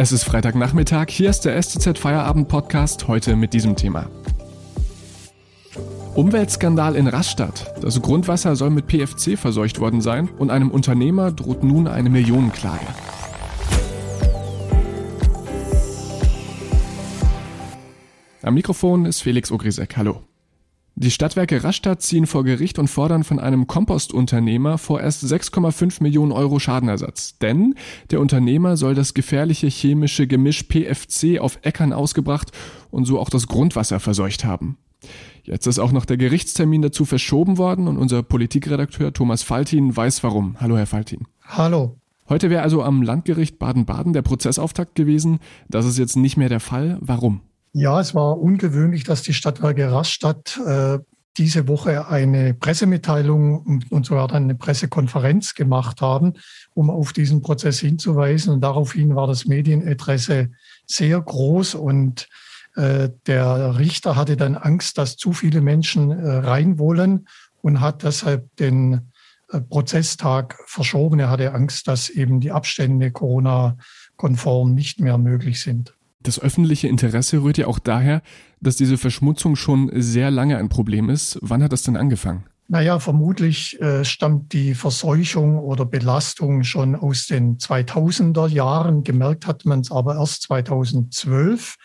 Es ist Freitagnachmittag, hier ist der STZ Feierabend Podcast, heute mit diesem Thema. Umweltskandal in Rastatt. Das Grundwasser soll mit PFC verseucht worden sein und einem Unternehmer droht nun eine Millionenklage. Am Mikrofon ist Felix Ogrisek. Hallo. Die Stadtwerke Rastatt ziehen vor Gericht und fordern von einem Kompostunternehmer vorerst 6,5 Millionen Euro Schadenersatz. Denn der Unternehmer soll das gefährliche chemische Gemisch PFC auf Äckern ausgebracht und so auch das Grundwasser verseucht haben. Jetzt ist auch noch der Gerichtstermin dazu verschoben worden und unser Politikredakteur Thomas Faltin weiß warum. Hallo, Herr Faltin. Hallo. Heute wäre also am Landgericht Baden-Baden der Prozessauftakt gewesen. Das ist jetzt nicht mehr der Fall. Warum? Ja, es war ungewöhnlich, dass die Stadtwerke Rastatt äh, diese Woche eine Pressemitteilung und, und sogar dann eine Pressekonferenz gemacht haben, um auf diesen Prozess hinzuweisen. Und daraufhin war das Medieninteresse sehr groß und äh, der Richter hatte dann Angst, dass zu viele Menschen äh, rein wollen und hat deshalb den äh, Prozesstag verschoben. Er hatte Angst, dass eben die Abstände Corona-konform nicht mehr möglich sind. Das öffentliche Interesse rührt ja auch daher, dass diese Verschmutzung schon sehr lange ein Problem ist. Wann hat das denn angefangen? Naja, vermutlich äh, stammt die Verseuchung oder Belastung schon aus den 2000er Jahren. Gemerkt hat man es aber erst 2012.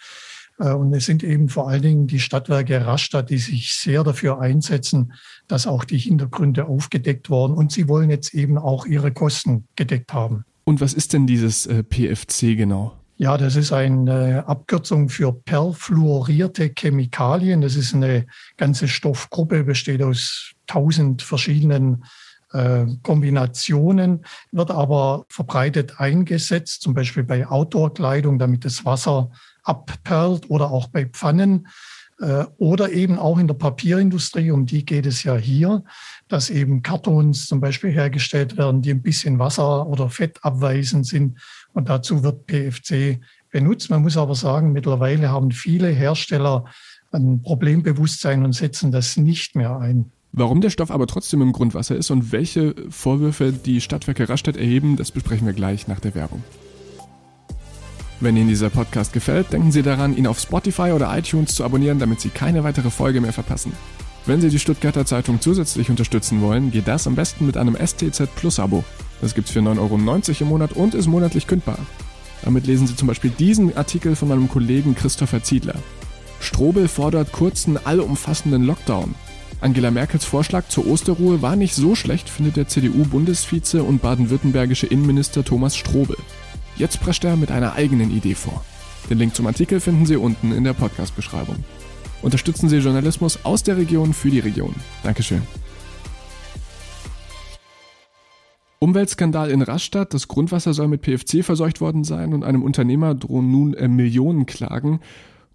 Äh, und es sind eben vor allen Dingen die Stadtwerke Rastatt, die sich sehr dafür einsetzen, dass auch die Hintergründe aufgedeckt worden. Und sie wollen jetzt eben auch ihre Kosten gedeckt haben. Und was ist denn dieses äh, PFC genau? Ja, das ist eine Abkürzung für perfluorierte Chemikalien. Das ist eine ganze Stoffgruppe, besteht aus tausend verschiedenen äh, Kombinationen, wird aber verbreitet eingesetzt, zum Beispiel bei Outdoor-Kleidung, damit das Wasser abperlt oder auch bei Pfannen äh, oder eben auch in der Papierindustrie, um die geht es ja hier, dass eben Kartons zum Beispiel hergestellt werden, die ein bisschen Wasser oder Fett abweisend sind und dazu wird PFC benutzt. Man muss aber sagen, mittlerweile haben viele Hersteller ein Problembewusstsein und setzen das nicht mehr ein. Warum der Stoff aber trotzdem im Grundwasser ist und welche Vorwürfe die Stadtwerke Rastatt erheben, das besprechen wir gleich nach der Werbung. Wenn Ihnen dieser Podcast gefällt, denken Sie daran, ihn auf Spotify oder iTunes zu abonnieren, damit Sie keine weitere Folge mehr verpassen. Wenn Sie die Stuttgarter Zeitung zusätzlich unterstützen wollen, geht das am besten mit einem STZ Plus Abo. Das gibt's für 9,90 Euro im Monat und ist monatlich kündbar. Damit lesen Sie zum Beispiel diesen Artikel von meinem Kollegen Christopher Ziedler. Strobel fordert kurzen, allumfassenden Lockdown. Angela Merkels Vorschlag zur Osterruhe war nicht so schlecht, findet der CDU-Bundesvize und baden-württembergische Innenminister Thomas Strobel. Jetzt prescht er mit einer eigenen Idee vor. Den Link zum Artikel finden Sie unten in der Podcast-Beschreibung. Unterstützen Sie Journalismus aus der Region für die Region. Dankeschön. Umweltskandal in Rastatt. Das Grundwasser soll mit PFC verseucht worden sein und einem Unternehmer drohen nun äh, Millionen Klagen.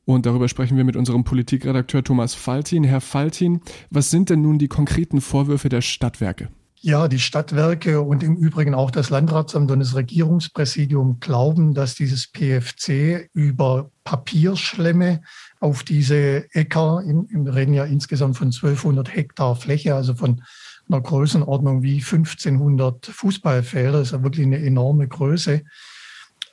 Und darüber sprechen wir mit unserem Politikredakteur Thomas Faltin. Herr Faltin, was sind denn nun die konkreten Vorwürfe der Stadtwerke? Ja, die Stadtwerke und im Übrigen auch das Landratsamt und das Regierungspräsidium glauben, dass dieses PFC über Papierschlemme auf diese Äcker, wir reden ja insgesamt von 1200 Hektar Fläche, also von einer Größenordnung wie 1500 Fußballfelder, ist ja wirklich eine enorme Größe.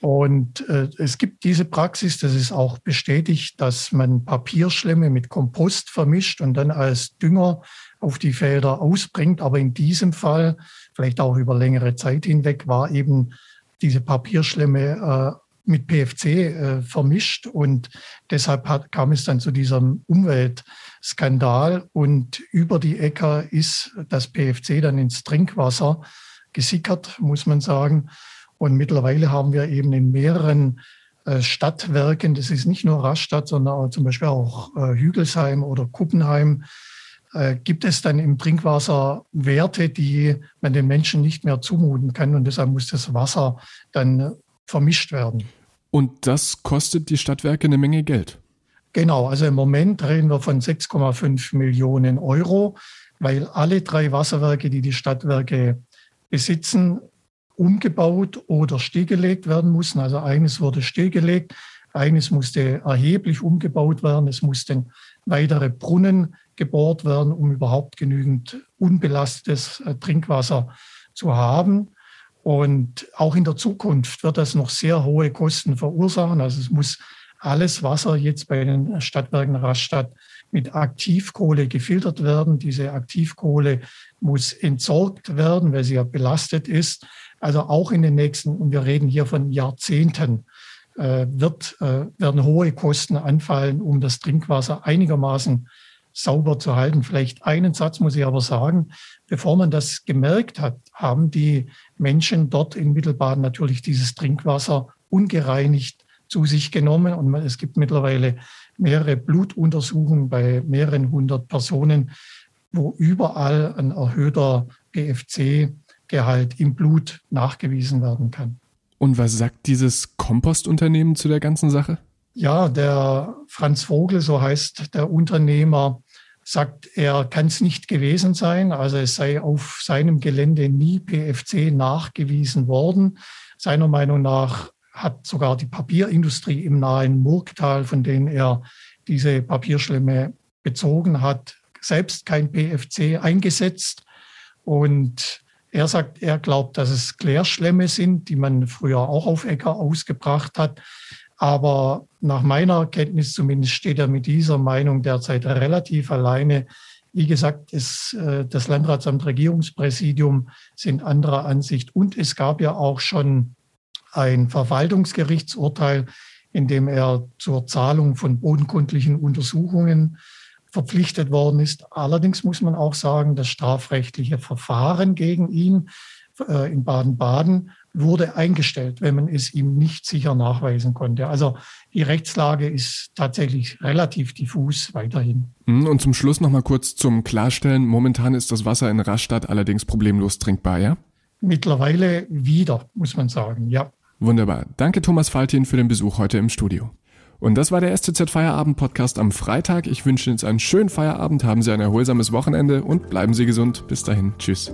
Und äh, es gibt diese Praxis, das ist auch bestätigt, dass man Papierschlemme mit Kompost vermischt und dann als Dünger auf die Felder ausbringt. Aber in diesem Fall, vielleicht auch über längere Zeit hinweg, war eben diese Papierschlemme äh, mit PFC äh, vermischt und deshalb hat, kam es dann zu diesem Umweltskandal und über die Äcker ist das PFC dann ins Trinkwasser gesickert, muss man sagen. Und mittlerweile haben wir eben in mehreren äh, Stadtwerken, das ist nicht nur Rastatt, sondern auch zum Beispiel auch äh, Hügelsheim oder Kuppenheim, äh, gibt es dann im Trinkwasser Werte, die man den Menschen nicht mehr zumuten kann. Und deshalb muss das Wasser dann vermischt werden. Und das kostet die Stadtwerke eine Menge Geld. Genau, also im Moment reden wir von 6,5 Millionen Euro, weil alle drei Wasserwerke, die die Stadtwerke besitzen, umgebaut oder stillgelegt werden mussten. Also eines wurde stillgelegt, eines musste erheblich umgebaut werden, es mussten weitere Brunnen gebohrt werden, um überhaupt genügend unbelastetes äh, Trinkwasser zu haben. Und auch in der Zukunft wird das noch sehr hohe Kosten verursachen. Also es muss alles Wasser jetzt bei den Stadtwerken Rastatt mit Aktivkohle gefiltert werden. Diese Aktivkohle muss entsorgt werden, weil sie ja belastet ist. Also auch in den nächsten, und wir reden hier von Jahrzehnten, äh, wird, äh, werden hohe Kosten anfallen, um das Trinkwasser einigermaßen sauber zu halten. Vielleicht einen Satz muss ich aber sagen. Bevor man das gemerkt hat, haben die Menschen dort in Mittelbaden natürlich dieses Trinkwasser ungereinigt zu sich genommen. Und es gibt mittlerweile mehrere Blutuntersuchungen bei mehreren hundert Personen, wo überall ein erhöhter PFC-Gehalt im Blut nachgewiesen werden kann. Und was sagt dieses Kompostunternehmen zu der ganzen Sache? Ja, der Franz Vogel, so heißt der Unternehmer, sagt, er kann es nicht gewesen sein. Also es sei auf seinem Gelände nie PFC nachgewiesen worden. Seiner Meinung nach hat sogar die Papierindustrie im nahen Murgtal, von denen er diese Papierschlemme bezogen hat, selbst kein PFC eingesetzt. Und er sagt, er glaubt, dass es Klärschlemme sind, die man früher auch auf Äcker ausgebracht hat. Aber nach meiner Kenntnis zumindest steht er mit dieser Meinung derzeit relativ alleine. Wie gesagt, ist, äh, das Landratsamt Regierungspräsidium sind anderer Ansicht. Und es gab ja auch schon ein Verwaltungsgerichtsurteil, in dem er zur Zahlung von bodenkundlichen Untersuchungen verpflichtet worden ist. Allerdings muss man auch sagen, das strafrechtliche Verfahren gegen ihn äh, in Baden-Baden wurde eingestellt, wenn man es ihm nicht sicher nachweisen konnte. Also die Rechtslage ist tatsächlich relativ diffus weiterhin. Hm, und zum Schluss noch mal kurz zum Klarstellen. Momentan ist das Wasser in Rastatt allerdings problemlos trinkbar, ja? Mittlerweile wieder, muss man sagen, ja. Wunderbar. Danke Thomas Faltin für den Besuch heute im Studio. Und das war der STZ Feierabend Podcast am Freitag. Ich wünsche Ihnen einen schönen Feierabend, haben Sie ein erholsames Wochenende und bleiben Sie gesund. Bis dahin. Tschüss.